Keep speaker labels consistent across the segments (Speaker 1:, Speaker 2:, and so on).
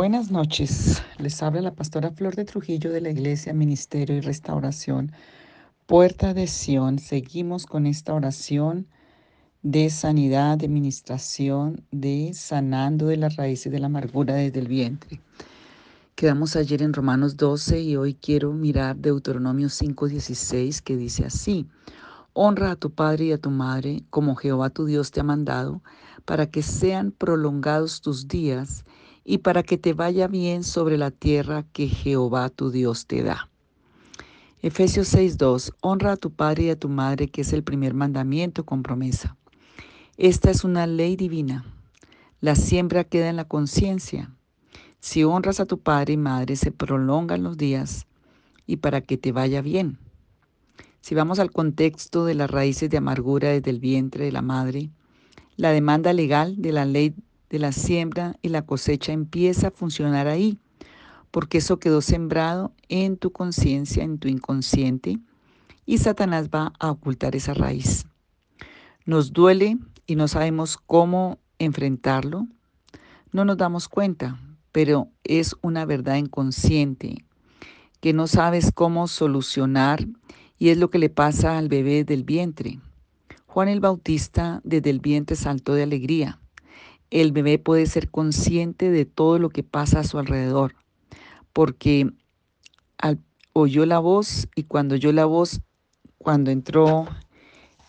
Speaker 1: Buenas noches. Les habla la pastora Flor de Trujillo de la Iglesia Ministerio y Restauración Puerta de Sion. Seguimos con esta oración de sanidad, de ministración, de sanando de las raíces de la amargura desde el vientre. Quedamos ayer en Romanos 12 y hoy quiero mirar Deuteronomio 5:16 que dice así: Honra a tu padre y a tu madre como Jehová tu Dios te ha mandado, para que sean prolongados tus días y para que te vaya bien sobre la tierra que Jehová tu Dios te da. Efesios 6:2 Honra a tu padre y a tu madre, que es el primer mandamiento con promesa. Esta es una ley divina. La siembra queda en la conciencia. Si honras a tu padre y madre, se prolongan los días y para que te vaya bien. Si vamos al contexto de las raíces de amargura desde el vientre de la madre, la demanda legal de la ley de la siembra y la cosecha empieza a funcionar ahí, porque eso quedó sembrado en tu conciencia, en tu inconsciente, y Satanás va a ocultar esa raíz. Nos duele y no sabemos cómo enfrentarlo. No nos damos cuenta, pero es una verdad inconsciente que no sabes cómo solucionar y es lo que le pasa al bebé del vientre. Juan el Bautista desde el vientre saltó de alegría el bebé puede ser consciente de todo lo que pasa a su alrededor, porque oyó la voz y cuando oyó la voz, cuando entró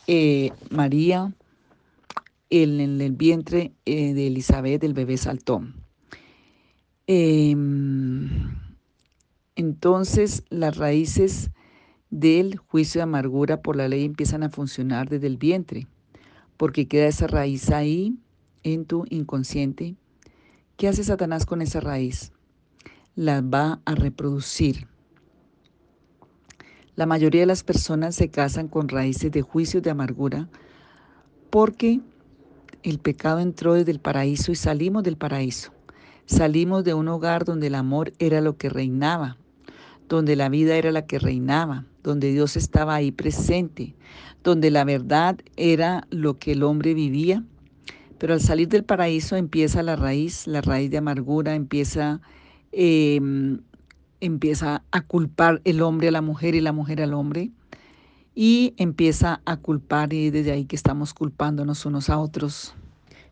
Speaker 1: eh, María en, el vientre eh, de Elizabeth, el bebé saltó. Em, entonces las raíces del juicio de amargura por la ley empiezan a funcionar desde el vientre, porque queda esa raíz ahí en tu inconsciente, ¿qué hace Satanás con esa raíz? La va a reproducir. La mayoría de las personas se casan con raíces de juicios de amargura porque el pecado entró desde el paraíso y salimos del paraíso. Salimos de un hogar donde el amor era lo que reinaba, donde la vida era la que reinaba, donde Dios estaba ahí presente, donde la verdad era lo que el hombre vivía pero al salir del paraíso empieza la raíz, la raíz de amargura, empieza, em, empieza a culpar el hombre a la mujer y la mujer al hombre. Y empieza a culpar y desde ahí que estamos culpándonos unos a otros.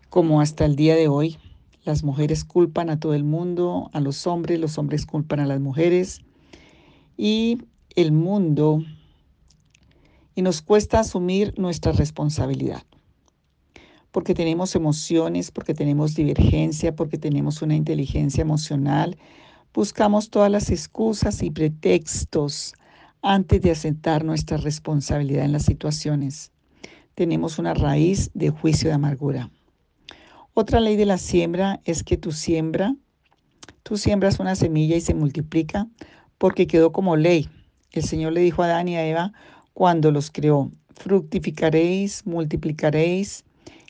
Speaker 1: Como hasta el día de hoy, las mujeres culpan a todo el mundo, a los hombres, los hombres culpan a las mujeres. Y el mundo, y nos cuesta asumir nuestra responsabilidad porque tenemos emociones, porque tenemos divergencia, porque tenemos una inteligencia emocional. Buscamos todas las excusas y pretextos antes de aceptar nuestra responsabilidad en las situaciones. Tenemos una raíz de juicio de amargura. Otra ley de la siembra es que tu siembra, tú siembras una semilla y se multiplica porque quedó como ley. El Señor le dijo a Adán y a Eva cuando los creó, fructificaréis, multiplicaréis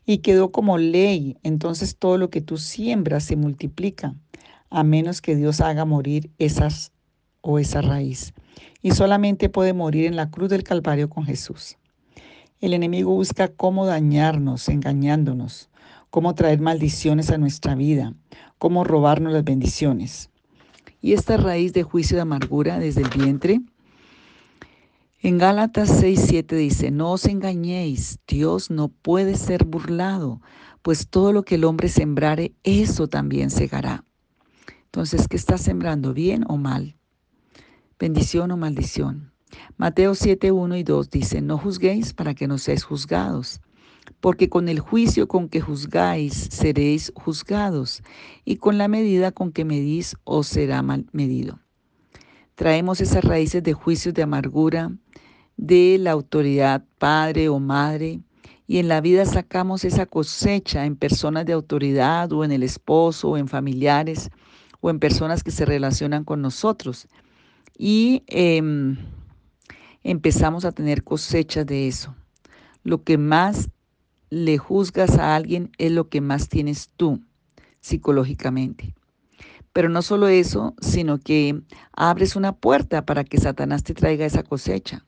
Speaker 1: y quedó como ley. Entonces todo lo que tú siembras se multiplica, a menos que Dios haga morir esas o esa raíz. Y solamente puede morir en la cruz del Calvario con Jesús. El enemigo busca cómo dañarnos, engañándonos, cómo traer maldiciones a nuestra vida, cómo robarnos las bendiciones. Y esta raíz de juicio de amargura desde el vientre en Gálatas 6:7 dice, no os engañéis, Dios no puede ser burlado, pues todo lo que el hombre sembrare, eso también segará. Entonces, ¿qué está sembrando? ¿Bien o mal? ¿Bendición o maldición? Mateo 7:1 y 2 dice, no juzguéis para que no seáis juzgados, porque con el juicio con que juzgáis seréis juzgados, y con la medida con que medís os será mal medido. Traemos esas raíces de juicios de amargura, de la autoridad padre o madre y en la vida sacamos esa cosecha en personas de autoridad o en el esposo o en familiares o en personas que se relacionan con nosotros y em, empezamos a tener cosechas de eso. Lo que más le juzgas a alguien es lo que más tienes tú psicológicamente. Pero no solo eso, sino que abres una puerta para que Satanás te traiga esa cosecha.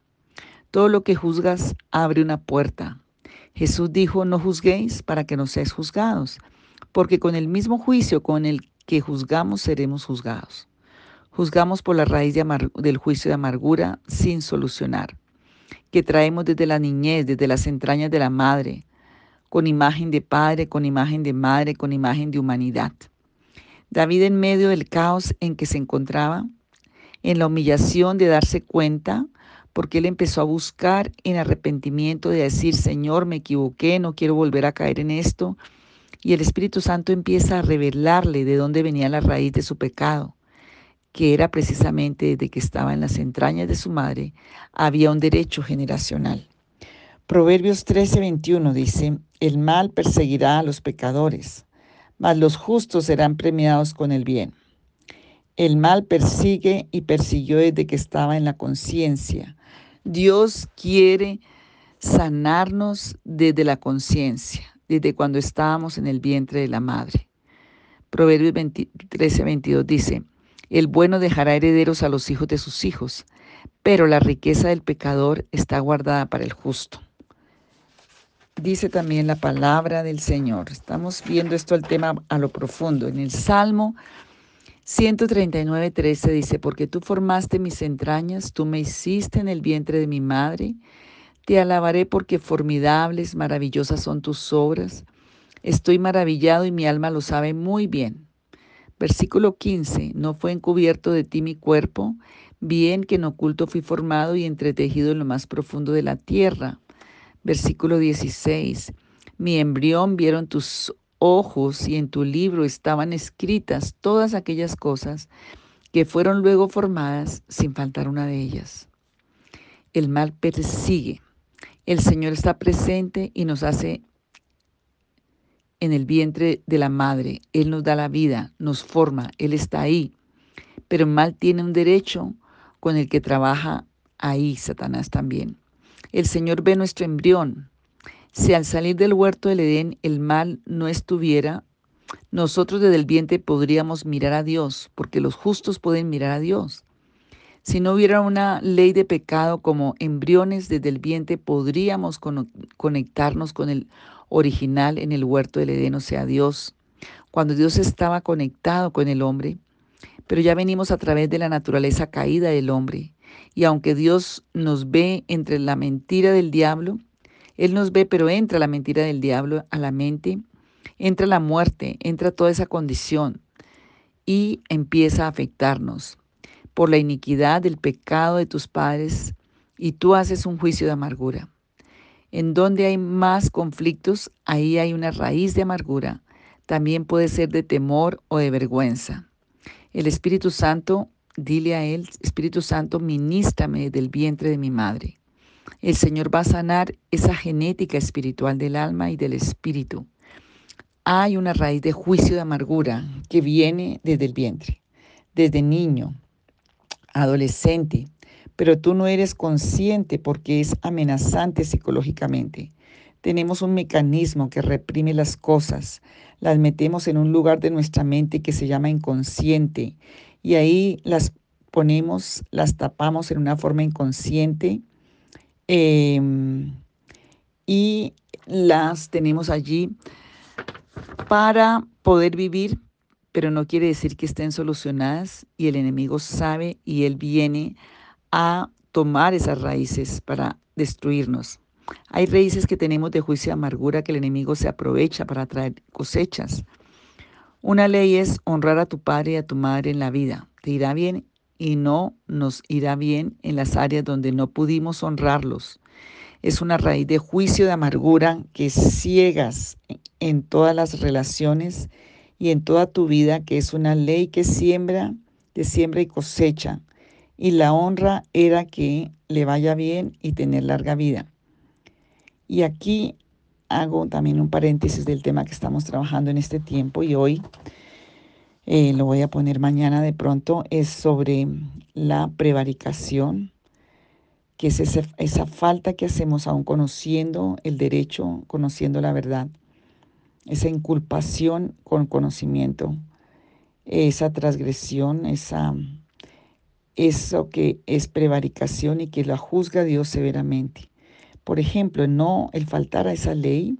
Speaker 1: Todo lo que juzgas abre una puerta. Jesús dijo, no juzguéis para que no seáis juzgados, porque con el mismo juicio con el que juzgamos seremos juzgados. Juzgamos por la raíz del juicio de amargura sin solucionar, que traemos desde la niñez, desde las entrañas de la madre, con imagen de padre, con imagen de madre, con imagen de humanidad. David en medio del caos en que se encontraba, en la humillación de darse cuenta, porque él empezó a buscar en arrepentimiento de decir, Señor, me equivoqué, no quiero volver a caer en esto. Y el Espíritu Santo empieza a revelarle de dónde venía la raíz de su pecado, que era precisamente desde que estaba en las entrañas de su madre, había un derecho generacional. Proverbios 13:21 dice, el mal perseguirá a los pecadores, mas los justos serán premiados con el bien. El mal persigue y persiguió desde que estaba en la conciencia. Dios quiere sanarnos desde la conciencia, desde cuando estábamos en el vientre de la madre. Proverbios 13, 22 dice, el bueno dejará herederos a los hijos de sus hijos, pero la riqueza del pecador está guardada para el justo. Dice también la palabra del Señor. Estamos viendo esto el tema a lo profundo. En el Salmo 139, 13 dice, porque tú formaste mis entrañas, tú me hiciste en el vientre de mi madre, te alabaré porque formidables, maravillosas son tus obras. Estoy maravillado y mi alma lo sabe muy bien. Versículo 15, no fue encubierto de ti mi cuerpo, bien que en oculto fui formado y entretejido en lo más profundo de la tierra. Versículo 16, mi embrión vieron tus ojos y en tu libro estaban escritas todas aquellas cosas que fueron luego formadas sin faltar una de ellas. El mal persigue. El Señor está presente y nos hace en el vientre de la madre. Él nos da la vida, nos forma, Él está ahí. Pero el mal tiene un derecho con el que trabaja ahí Satanás también. El Señor ve nuestro embrión, si al salir del huerto del Edén el mal no estuviera, nosotros desde el vientre podríamos mirar a Dios, porque los justos pueden mirar a Dios. Si no hubiera una ley de pecado como embriones desde el vientre, podríamos conectarnos con el original en el huerto del Edén, o sea, Dios. Cuando Dios estaba conectado con el hombre, pero ya venimos a través de la naturaleza caída del hombre. Y aunque Dios nos ve entre la mentira del diablo, él nos ve, pero entra la mentira del diablo a la mente, entra la muerte, entra toda esa condición y empieza a afectarnos por la iniquidad del pecado de tus padres y tú haces un juicio de amargura. En donde hay más conflictos, ahí hay una raíz de amargura. También puede ser de temor o de vergüenza. El Espíritu Santo, dile a Él, Espíritu Santo, ministrame del vientre de mi madre. El Señor va a sanar esa genética espiritual del alma y del espíritu. Hay una raíz de juicio de amargura que viene desde el vientre, desde niño, adolescente, pero tú no eres consciente porque es amenazante psicológicamente. Tenemos un mecanismo que reprime las cosas, las metemos en un lugar de nuestra mente que se llama inconsciente y ahí las ponemos, las tapamos en una forma inconsciente Em, y las tenemos allí para poder vivir, pero no quiere decir que estén solucionadas y el enemigo sabe y él viene a tomar esas raíces para destruirnos. Hay raíces que tenemos de juicio y amargura que el enemigo se aprovecha para traer cosechas. Una ley es honrar a tu padre y a tu madre en la vida. Te irá bien y no nos irá bien en las áreas donde no pudimos honrarlos. Es una raíz de juicio, de amargura que ciegas en todas las relaciones y en toda tu vida, que es una ley que siembra, de siembra y cosecha. Y la honra era que le vaya bien y tener larga vida. Y aquí hago también un paréntesis del tema que estamos trabajando en este tiempo y hoy eh, lo voy a poner mañana de pronto, es sobre la prevaricación, que es esa falta que hacemos aún conociendo el derecho, conociendo la verdad, esa inculpación con conocimiento, esa transgresión, esa, eso que es prevaricación y que la juzga Dios severamente. Por ejemplo, no el faltar a esa ley,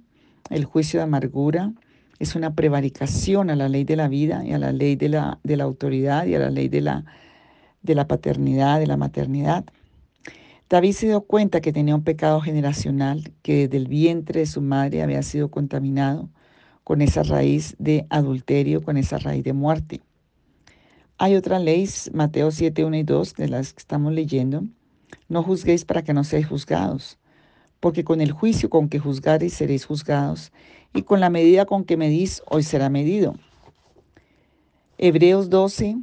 Speaker 1: el juicio de amargura, es una prevaricación a la ley de la vida y a la ley de la, de la autoridad y a la ley de la, de la paternidad, de la maternidad. David se dio cuenta que tenía un pecado generacional, que desde el vientre de su madre había sido contaminado con esa raíz de adulterio, con esa raíz de muerte. Hay otra ley, Mateo 7, 1 y 2, de las que estamos leyendo. No juzguéis para que no seáis juzgados, porque con el juicio con que juzgareis seréis juzgados, y con la medida con que medís hoy será medido. Hebreos 12,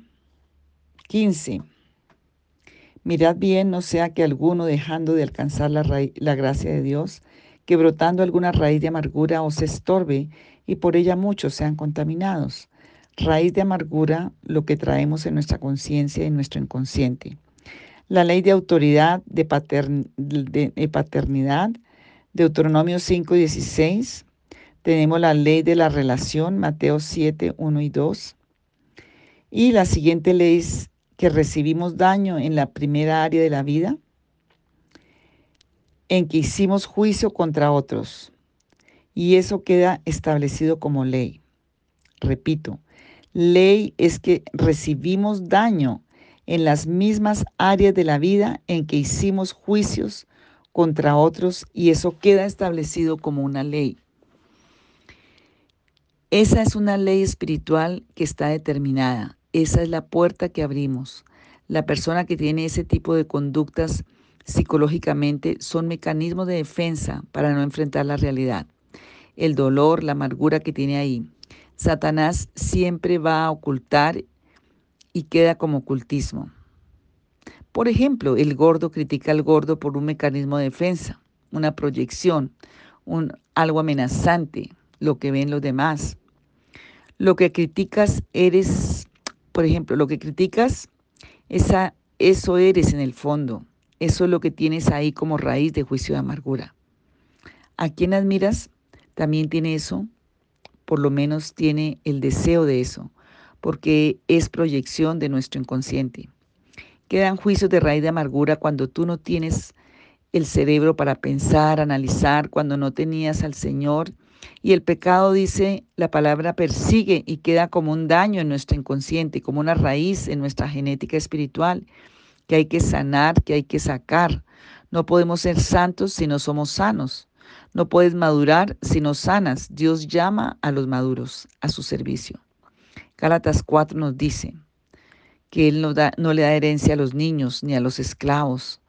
Speaker 1: 15. Mirad bien, no sea que alguno dejando de alcanzar la, la gracia de Dios, que brotando alguna raíz de amargura os estorbe y por ella muchos sean contaminados. Raíz de amargura, lo que traemos en nuestra conciencia y en nuestro inconsciente. La ley de autoridad, de, de, paternidad, Deuteronomio 5, 16. Tenemos la ley de la relación, Mateo 7, 1 y 2. Y la siguiente ley es que recibimos daño en la primera área de la vida, en que hicimos juicio contra otros. Y eso queda establecido como ley. Repito, ley es que recibimos daño en las mismas áreas de la vida en que hicimos juicios contra otros y eso queda establecido como una ley. Esa es una ley espiritual que está determinada. Esa es la puerta que abrimos. La persona que tiene ese tipo de conductas psicológicamente son mecanismos de defensa para no enfrentar la realidad. El dolor, la amargura que tiene ahí. Satanás siempre va a ocultar y queda como ocultismo. Por ejemplo, el gordo critica al gordo por un mecanismo de defensa, una proyección, un, algo amenazante, lo que ven los demás. Lo que criticas eres, por ejemplo, lo que criticas, esa, eso eres en el fondo. Eso es lo que tienes ahí como raíz de juicio de amargura. ¿A quién admiras? También tiene eso, por lo menos tiene el deseo de eso, porque es proyección de nuestro inconsciente. Quedan juicios de raíz de amargura cuando tú no tienes el cerebro para pensar, analizar, cuando no tenías al Señor. Y el pecado, dice, la palabra persigue y queda como un daño en nuestro inconsciente, como una raíz en nuestra genética espiritual que hay que sanar, que hay que sacar. No podemos ser santos si no somos sanos. No puedes madurar si no sanas. Dios llama a los maduros a su servicio. Gálatas 4 nos dice que Él no, da, no le da herencia a los niños ni a los esclavos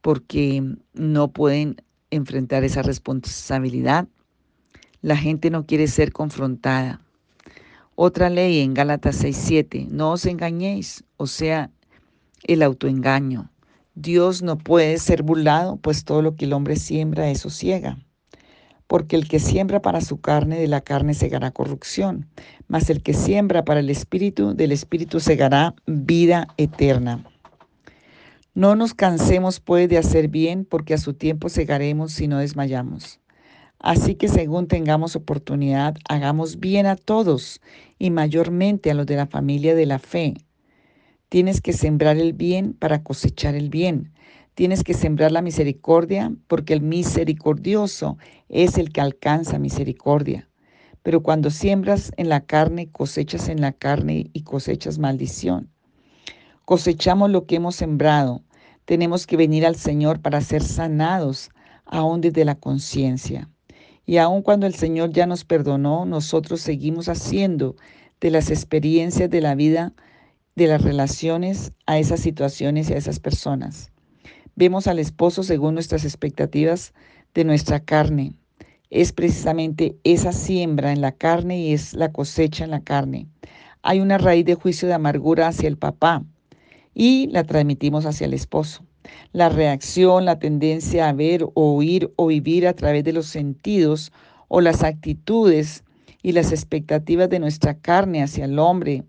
Speaker 1: porque no pueden enfrentar esa responsabilidad. La gente no quiere ser confrontada. Otra ley en Gálatas 6:7, no os engañéis, o sea, el autoengaño. Dios no puede ser burlado, pues todo lo que el hombre siembra, eso ciega. Porque el que siembra para su carne, de la carne segará corrupción, mas el que siembra para el espíritu, del espíritu segará vida eterna. No nos cansemos pues de hacer bien, porque a su tiempo segaremos si no desmayamos. Así que según tengamos oportunidad, hagamos bien a todos y mayormente a los de la familia de la fe. Tienes que sembrar el bien para cosechar el bien. Tienes que sembrar la misericordia porque el misericordioso es el que alcanza misericordia. Pero cuando siembras en la carne, cosechas en la carne y cosechas maldición. Cosechamos lo que hemos sembrado. Tenemos que venir al Señor para ser sanados, aún desde la conciencia. Y aun cuando el Señor ya nos perdonó, nosotros seguimos haciendo de las experiencias de la vida de las relaciones a esas situaciones y a esas personas. Vemos al esposo según nuestras expectativas de nuestra carne. Es precisamente esa siembra en la carne y es la cosecha en la carne. Hay una raíz de juicio de amargura hacia el papá y la transmitimos hacia el esposo. La reacción, la tendencia a ver, oír o vivir a través de los sentidos o las actitudes y las expectativas de nuestra carne hacia el hombre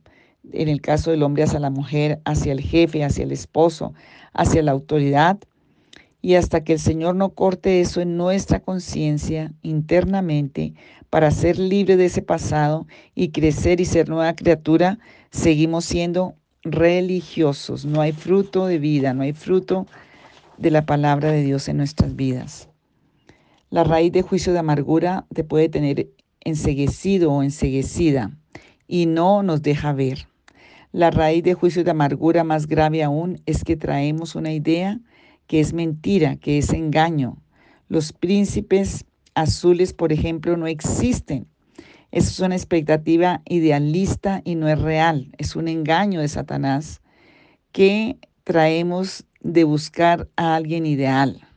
Speaker 1: en el caso del hombre hacia la mujer, hacia el jefe, hacia el esposo, hacia la autoridad, y hasta que el Señor no corte eso en nuestra conciencia internamente para ser libre de ese pasado y crecer y ser nueva criatura, seguimos siendo religiosos. No hay fruto de vida, no hay fruto de la palabra de Dios en nuestras vidas. La raíz de juicio de amargura te puede tener enseguecido o enseguecida y no nos deja ver. La raíz de juicio de amargura más grave aún es que traemos una idea que es mentira, que es engaño. Los príncipes azules, por ejemplo, no existen. Eso es una expectativa idealista y no es real. Es un engaño de Satanás que traemos de buscar a alguien ideal,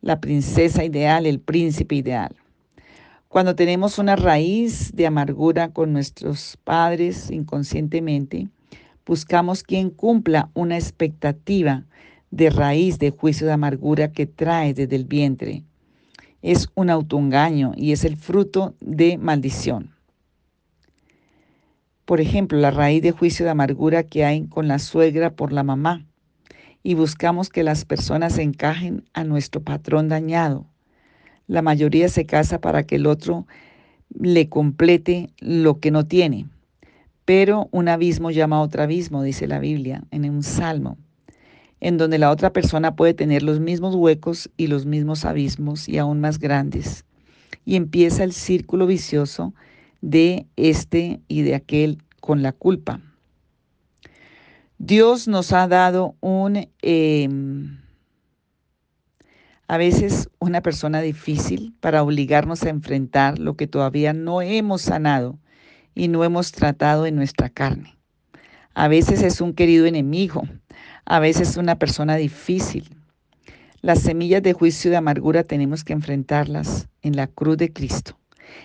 Speaker 1: la princesa ideal, el príncipe ideal. Cuando tenemos una raíz de amargura con nuestros padres inconscientemente, buscamos quien cumpla una expectativa de raíz de juicio de amargura que trae desde el vientre es un autoengaño y es el fruto de maldición. Por ejemplo, la raíz de juicio de amargura que hay con la suegra por la mamá y buscamos que las personas encajen a nuestro patrón dañado. La mayoría se casa para que el otro le complete lo que no tiene. Pero un abismo llama a otro abismo, dice la Biblia en un salmo en donde la otra persona puede tener los mismos huecos y los mismos abismos y aún más grandes. Y empieza el círculo vicioso de este y de aquel con la culpa. Dios nos ha dado un, em, a veces una persona difícil para obligarnos a enfrentar lo que todavía no hemos sanado y no hemos tratado en nuestra carne. A veces es un querido enemigo, a veces una persona difícil. Las semillas de juicio y de amargura tenemos que enfrentarlas en la cruz de Cristo.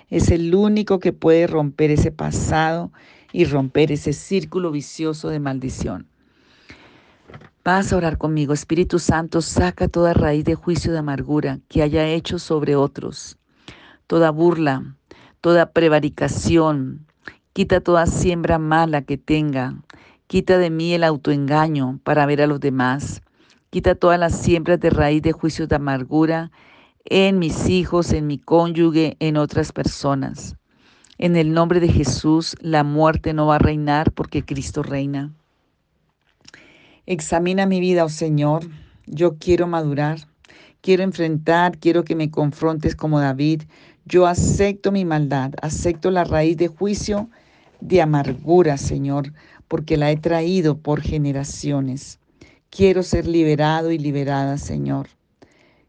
Speaker 1: Es el único que puede romper ese pasado y romper ese círculo vicioso de maldición. Vas a orar conmigo, Espíritu Santo, saca toda raíz de juicio de amargura que haya hecho sobre otros, toda burla, toda prevaricación, quita toda siembra mala que tenga, Quita de mí el autoengaño para ver a los demás. Quita todas las siembras de raíz de juicios de amargura en mis hijos, en mi cónyuge, en otras personas. En el nombre de Jesús, la muerte no va a reinar porque Cristo reina. Examina mi vida, oh Señor. Yo quiero madurar, quiero enfrentar, quiero que me confrontes como David. Yo acepto mi maldad, acepto la raíz de juicio de amargura, Señor, porque la he traído por generaciones. Quiero ser liberado y liberada, Señor.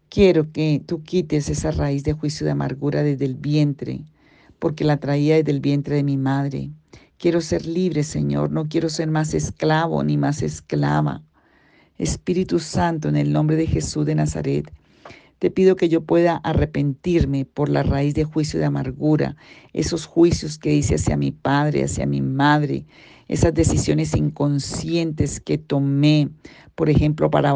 Speaker 1: Quiero que tú quites esa raíz de juicio de amargura desde el vientre, porque la traía desde el vientre de mi madre. Quiero ser libre, Señor. No quiero ser más esclavo ni más esclava. Espíritu Santo, en el nombre de Jesús de Nazaret, te pido que yo pueda arrepentirme por la raíz de juicio de amargura, esos juicios que hice hacia mi padre, hacia mi madre, esas decisiones inconscientes que tomé, por ejemplo, para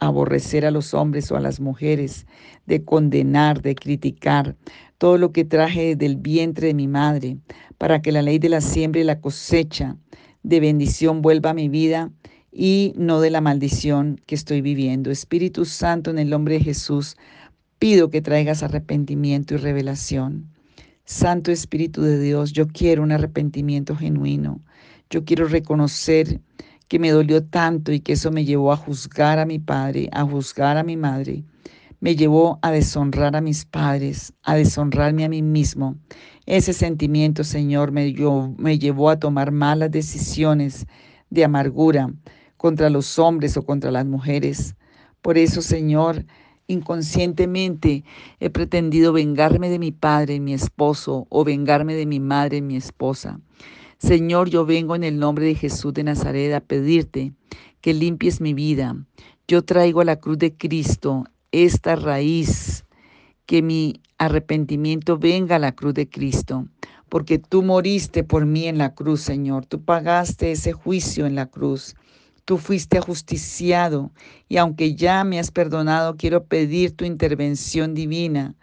Speaker 1: aborrecer a los hombres o a las mujeres, de condenar, de criticar, todo lo que traje del vientre de mi madre, para que la ley de la siembra y la cosecha de bendición vuelva a mi vida y no de la maldición que estoy viviendo. Espíritu Santo, en el nombre de Jesús, pido que traigas arrepentimiento y revelación. Santo Espíritu de Dios, yo quiero un arrepentimiento genuino. Yo quiero reconocer que me dolió tanto y que eso me llevó a juzgar a mi padre, a juzgar a mi madre. Me llevó a deshonrar a mis padres, a deshonrarme a mí mismo. Ese sentimiento, Señor, me, me llevó a tomar malas decisiones de amargura contra los hombres o contra las mujeres. Por eso, Señor, inconscientemente he pretendido vengarme de mi padre, mi esposo, o vengarme de mi madre, mi esposa. Señor, yo vengo en el nombre de Jesús de Nazaret a pedirte que limpies mi vida. Yo traigo a la cruz de Cristo esta raíz, que mi arrepentimiento venga a la cruz de Cristo, porque tú moriste por mí en la cruz, Señor. Tú pagaste ese juicio en la cruz. Tú fuiste ajusticiado y aunque ya me has perdonado, quiero pedir tu intervención divina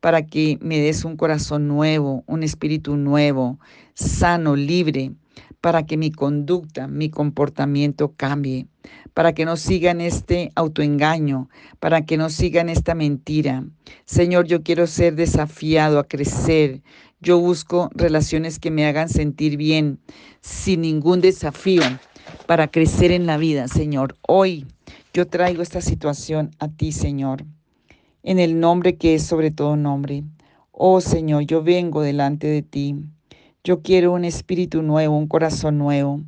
Speaker 1: para que me des un corazón nuevo, un espíritu nuevo, sano, libre, para que mi conducta, mi comportamiento cambie, para que no sigan este autoengaño, para que no sigan esta mentira. Señor, yo quiero ser desafiado a crecer. Yo busco relaciones que me hagan sentir bien, sin ningún desafío, para crecer en la vida, Señor. Hoy yo traigo esta situación a ti, Señor en el nombre que es sobre todo nombre. Oh Señor, yo vengo delante de ti. Yo quiero un espíritu nuevo, un corazón nuevo.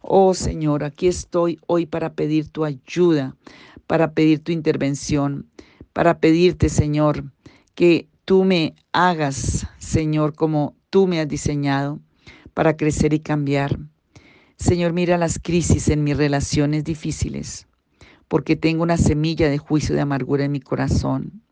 Speaker 1: Oh Señor, aquí estoy hoy para pedir tu ayuda, para pedir tu intervención, para pedirte, Señor, que tú me hagas, Señor, como tú me has diseñado para crecer y cambiar. Señor, mira las crisis en mis relaciones difíciles, porque tengo una semilla de juicio de amargura en mi corazón.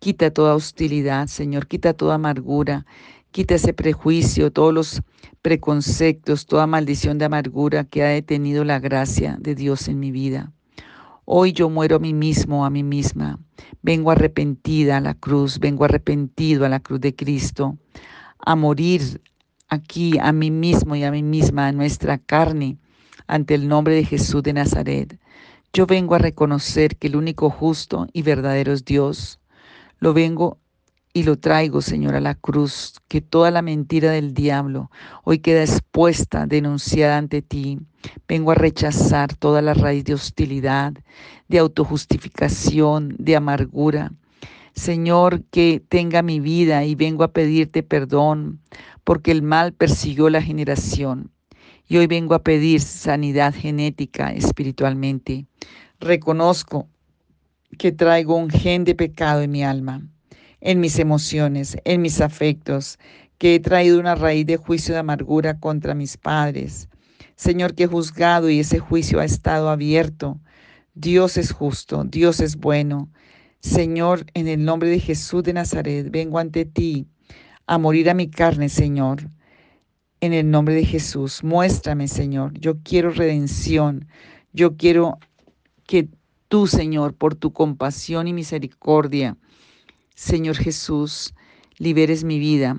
Speaker 1: Quita toda hostilidad, Señor, quita toda amargura, quita ese prejuicio, todos los preconceptos, toda maldición de amargura que ha detenido la gracia de Dios en mi vida. Hoy yo muero a mí mismo, a mí misma. Vengo arrepentida a la cruz, vengo arrepentido a la cruz de Cristo, a morir aquí a mí mismo y a mí misma, a nuestra carne, ante el nombre de Jesús de Nazaret. Yo vengo a reconocer que el único justo y verdadero es Dios. Lo vengo y lo traigo, Señor, a la cruz, que toda la mentira del diablo hoy queda expuesta, denunciada ante ti. Vengo a rechazar toda la raíz de hostilidad, de autojustificación, de amargura. Señor, que tenga mi vida y vengo a pedirte perdón porque el mal persiguió la generación. Y hoy vengo a pedir sanidad genética espiritualmente. Reconozco que traigo un gen de pecado en mi alma, en mis emociones, en mis afectos, que he traído una raíz de juicio de amargura contra mis padres. Señor, que he juzgado y ese juicio ha estado abierto. Dios es justo, Dios es bueno. Señor, en el nombre de Jesús de Nazaret, vengo ante ti a morir a mi carne, Señor. En el nombre de Jesús, muéstrame, Señor. Yo quiero redención. Yo quiero que tú, Señor, por tu compasión y misericordia, Señor Jesús, liberes mi vida.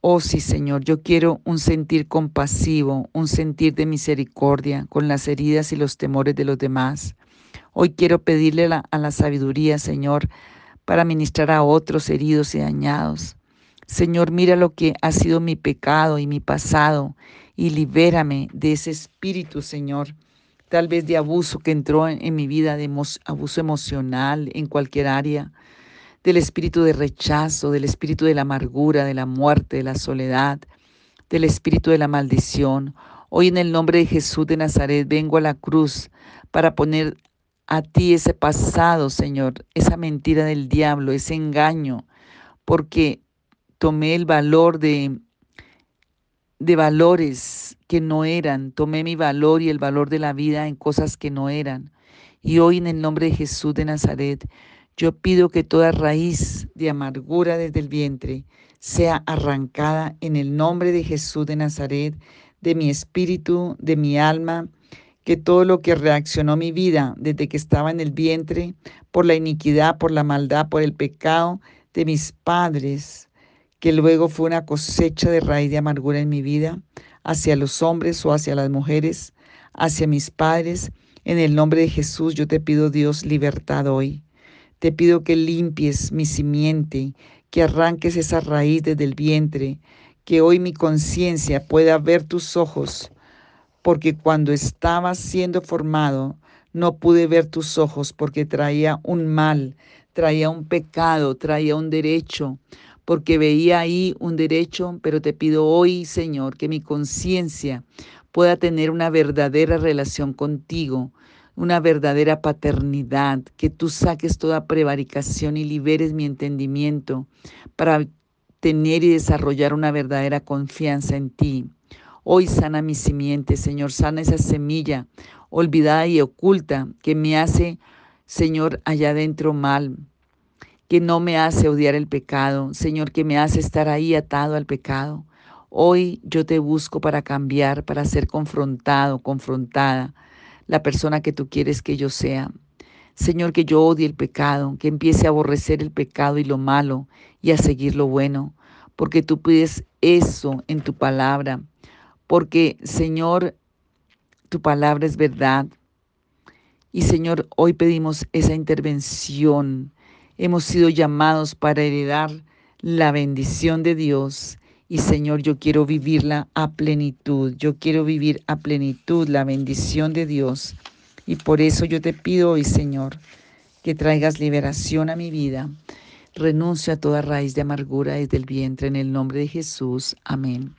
Speaker 1: Oh sí, Señor, yo quiero un sentir compasivo, un sentir de misericordia con las heridas y los temores de los demás. Hoy quiero pedirle la, a la sabiduría, Señor, para ministrar a otros heridos y dañados. Señor, mira lo que ha sido mi pecado y mi pasado y libérame de ese espíritu, Señor, tal vez de abuso que entró en, mi vida, de abuso emocional en cualquier área, del espíritu de rechazo, del espíritu de la amargura, de la muerte, de la soledad, del espíritu de la maldición. Hoy en el nombre de Jesús de Nazaret vengo a la cruz para poner a ti ese pasado, Señor, esa mentira del diablo, ese engaño, porque tomé el valor de, de valores que no eran, tomé mi valor y el valor de la vida en cosas que no eran. Y hoy en el nombre de Jesús de Nazaret, yo pido que toda raíz de amargura desde el vientre sea arrancada en el nombre de Jesús de Nazaret, de mi espíritu, de mi alma, que todo lo que reaccionó mi vida desde que estaba en el vientre, por la iniquidad, por la maldad, por el pecado de mis padres, que luego fue una cosecha de raíz de amargura en mi vida, hacia los hombres o hacia las mujeres, hacia mis padres, en el nombre de Jesús yo te pido Dios libertad hoy. Te pido que limpies mi simiente, que arranques esa raíz desde el vientre, que hoy mi conciencia pueda ver tus ojos porque cuando estaba siendo formado no pude ver tus ojos porque traía un mal, traía un pecado, traía un derecho, porque veía ahí un derecho, pero te pido hoy, Señor, que mi conciencia pueda tener una verdadera relación contigo, una verdadera paternidad, que tú saques toda prevaricación y liberes mi entendimiento para tener y desarrollar una verdadera confianza en ti. Hoy sana mi simiente, Señor, sana esa semilla olvidada y oculta que me hace, Señor, allá adentro mal, que no me hace odiar el pecado, Señor, que me hace estar ahí atado al pecado. Hoy yo te busco para cambiar, para ser confrontado, confrontada, la persona que tú quieres que yo sea. Señor, que yo odie el pecado, que empiece a aborrecer el pecado y lo malo y a seguir lo bueno, porque tú pides eso en tu palabra porque Señor, tu palabra es verdad. Y Señor, hoy pedimos esa intervención. Hemos sido llamados para heredar la bendición de Dios. Y Señor, yo quiero vivirla a plenitud. Yo quiero vivir a plenitud la bendición de Dios. Y por eso yo te pido hoy, Señor, que traigas liberación a mi vida. Renuncio a toda raíz de amargura desde el vientre en el nombre de Jesús. Amén.